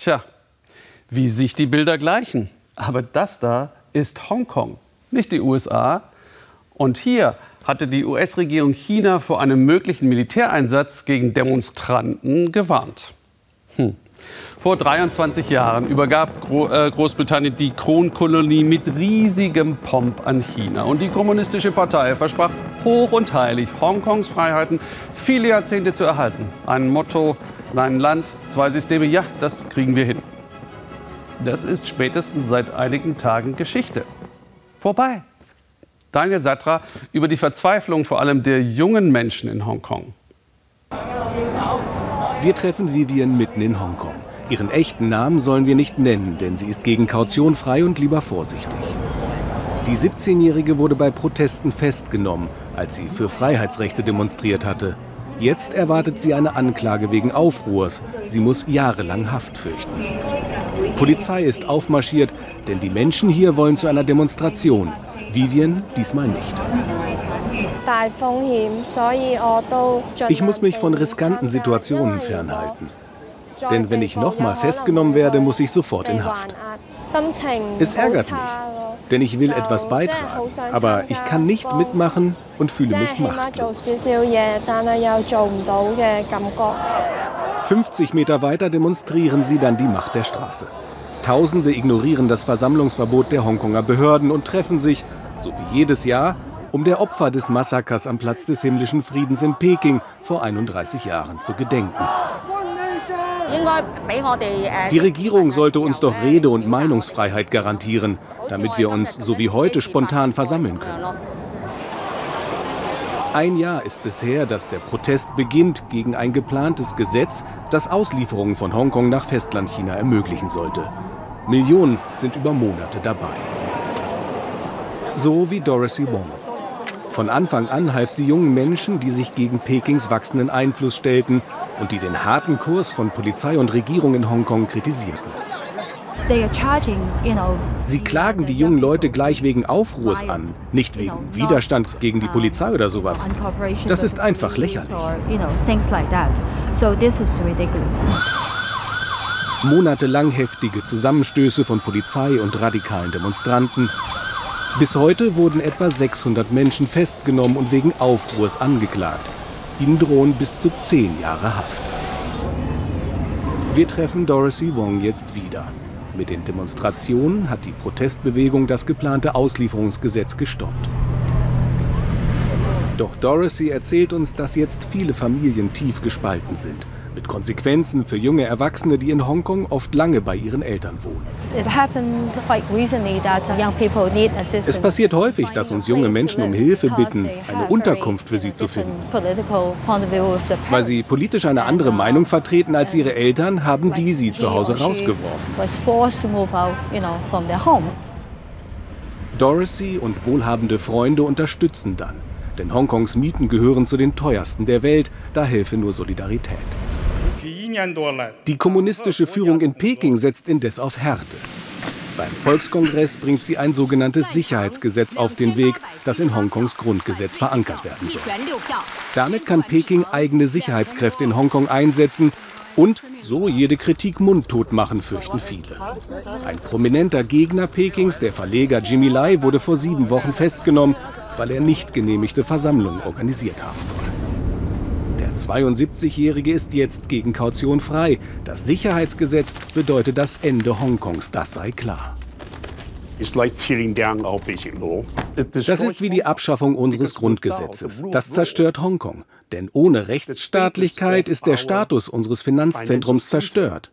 Tja, wie sich die Bilder gleichen. Aber das da ist Hongkong, nicht die USA. Und hier hatte die US-Regierung China vor einem möglichen Militäreinsatz gegen Demonstranten gewarnt. Hm. Vor 23 Jahren übergab äh, Großbritannien die Kronkolonie mit riesigem Pomp an China. Und die Kommunistische Partei versprach hoch und heilig, Hongkongs Freiheiten viele Jahrzehnte zu erhalten. Ein Motto, ein Land, zwei Systeme, ja, das kriegen wir hin. Das ist spätestens seit einigen Tagen Geschichte. Vorbei. Daniel Satra über die Verzweiflung vor allem der jungen Menschen in Hongkong. Wir treffen Vivian mitten in Hongkong. Ihren echten Namen sollen wir nicht nennen, denn sie ist gegen Kaution frei und lieber vorsichtig. Die 17-Jährige wurde bei Protesten festgenommen, als sie für Freiheitsrechte demonstriert hatte. Jetzt erwartet sie eine Anklage wegen Aufruhrs. Sie muss jahrelang Haft fürchten. Polizei ist aufmarschiert, denn die Menschen hier wollen zu einer Demonstration. Vivian diesmal nicht. Ich muss mich von riskanten Situationen fernhalten. Denn wenn ich nochmal festgenommen werde, muss ich sofort in Haft. Es ärgert mich, denn ich will etwas beitragen, aber ich kann nicht mitmachen und fühle mich machtlos. 50 Meter weiter demonstrieren sie dann die Macht der Straße. Tausende ignorieren das Versammlungsverbot der Hongkonger Behörden und treffen sich, so wie jedes Jahr, um der Opfer des Massakers am Platz des himmlischen Friedens in Peking vor 31 Jahren zu gedenken. Die Regierung sollte uns doch Rede- und Meinungsfreiheit garantieren, damit wir uns so wie heute spontan versammeln können. Ein Jahr ist es her, dass der Protest beginnt gegen ein geplantes Gesetz, das Auslieferungen von Hongkong nach Festlandchina ermöglichen sollte. Millionen sind über Monate dabei. So wie Dorothy Wong. Von Anfang an half sie jungen Menschen, die sich gegen Pekings wachsenden Einfluss stellten und die den harten Kurs von Polizei und Regierung in Hongkong kritisierten. Sie klagen die jungen Leute gleich wegen Aufruhrs an, nicht wegen Widerstands gegen die Polizei oder sowas. Das ist einfach lächerlich. Monatelang heftige Zusammenstöße von Polizei und radikalen Demonstranten, bis heute wurden etwa 600 Menschen festgenommen und wegen Aufruhrs angeklagt. Ihnen drohen bis zu zehn Jahre Haft. Wir treffen Dorothy Wong jetzt wieder. Mit den Demonstrationen hat die Protestbewegung das geplante Auslieferungsgesetz gestoppt. Doch Dorothy erzählt uns, dass jetzt viele Familien tief gespalten sind mit Konsequenzen für junge Erwachsene, die in Hongkong oft lange bei ihren Eltern wohnen. Es passiert häufig, dass uns junge Menschen um Hilfe bitten, eine Unterkunft für sie zu finden. Weil sie politisch eine andere Meinung vertreten als ihre Eltern, haben die sie zu Hause rausgeworfen. Dorothy und wohlhabende Freunde unterstützen dann. Denn Hongkongs Mieten gehören zu den teuersten der Welt, da helfe nur Solidarität. Die kommunistische Führung in Peking setzt indes auf Härte. Beim Volkskongress bringt sie ein sogenanntes Sicherheitsgesetz auf den Weg, das in Hongkongs Grundgesetz verankert werden soll. Damit kann Peking eigene Sicherheitskräfte in Hongkong einsetzen und so jede Kritik mundtot machen, fürchten viele. Ein prominenter Gegner Pekings, der Verleger Jimmy Lai, wurde vor sieben Wochen festgenommen, weil er nicht genehmigte Versammlungen organisiert haben soll. 72-Jährige ist jetzt gegen Kaution frei. Das Sicherheitsgesetz bedeutet das Ende Hongkongs, das sei klar. Das ist wie die Abschaffung unseres Grundgesetzes. Das zerstört Hongkong. Denn ohne Rechtsstaatlichkeit ist der Status unseres Finanzzentrums zerstört.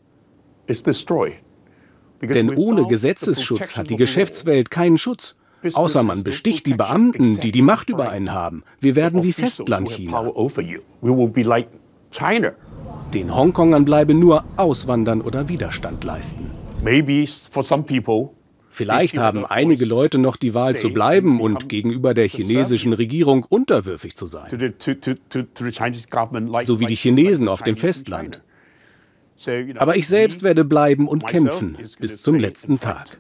Denn ohne Gesetzesschutz hat die Geschäftswelt keinen Schutz. Außer man besticht die Beamten, die die Macht über einen haben. Wir werden wie Festlandchina. Den Hongkongern bleibe nur auswandern oder Widerstand leisten. Vielleicht haben einige Leute noch die Wahl zu bleiben und gegenüber der chinesischen Regierung unterwürfig zu sein. So wie die Chinesen auf dem Festland. Aber ich selbst werde bleiben und kämpfen bis zum letzten Tag.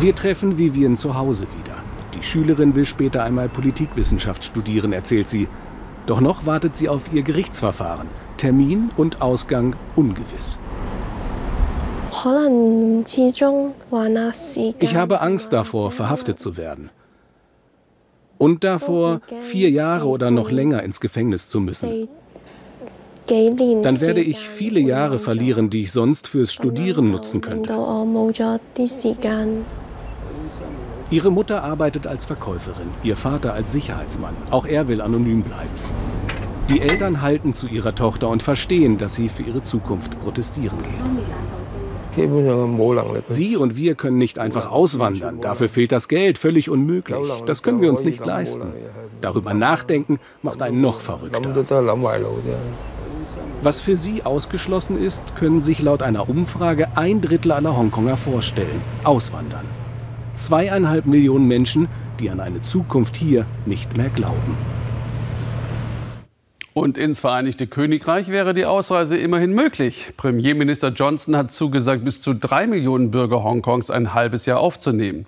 Wir treffen Vivian zu Hause wieder. Die Schülerin will später einmal Politikwissenschaft studieren, erzählt sie. Doch noch wartet sie auf ihr Gerichtsverfahren. Termin und Ausgang ungewiss. Ich habe Angst davor, verhaftet zu werden. Und davor, vier Jahre oder noch länger ins Gefängnis zu müssen. Dann werde ich viele Jahre verlieren, die ich sonst fürs Studieren nutzen könnte. Ihre Mutter arbeitet als Verkäuferin, ihr Vater als Sicherheitsmann. Auch er will anonym bleiben. Die Eltern halten zu ihrer Tochter und verstehen, dass sie für ihre Zukunft protestieren geht. Sie und wir können nicht einfach auswandern. Dafür fehlt das Geld, völlig unmöglich. Das können wir uns nicht leisten. Darüber nachdenken macht einen noch verrückter. Was für sie ausgeschlossen ist, können sich laut einer Umfrage ein Drittel aller Hongkonger vorstellen. Auswandern. Zweieinhalb Millionen Menschen, die an eine Zukunft hier nicht mehr glauben. Und ins Vereinigte Königreich wäre die Ausreise immerhin möglich. Premierminister Johnson hat zugesagt, bis zu drei Millionen Bürger Hongkongs ein halbes Jahr aufzunehmen.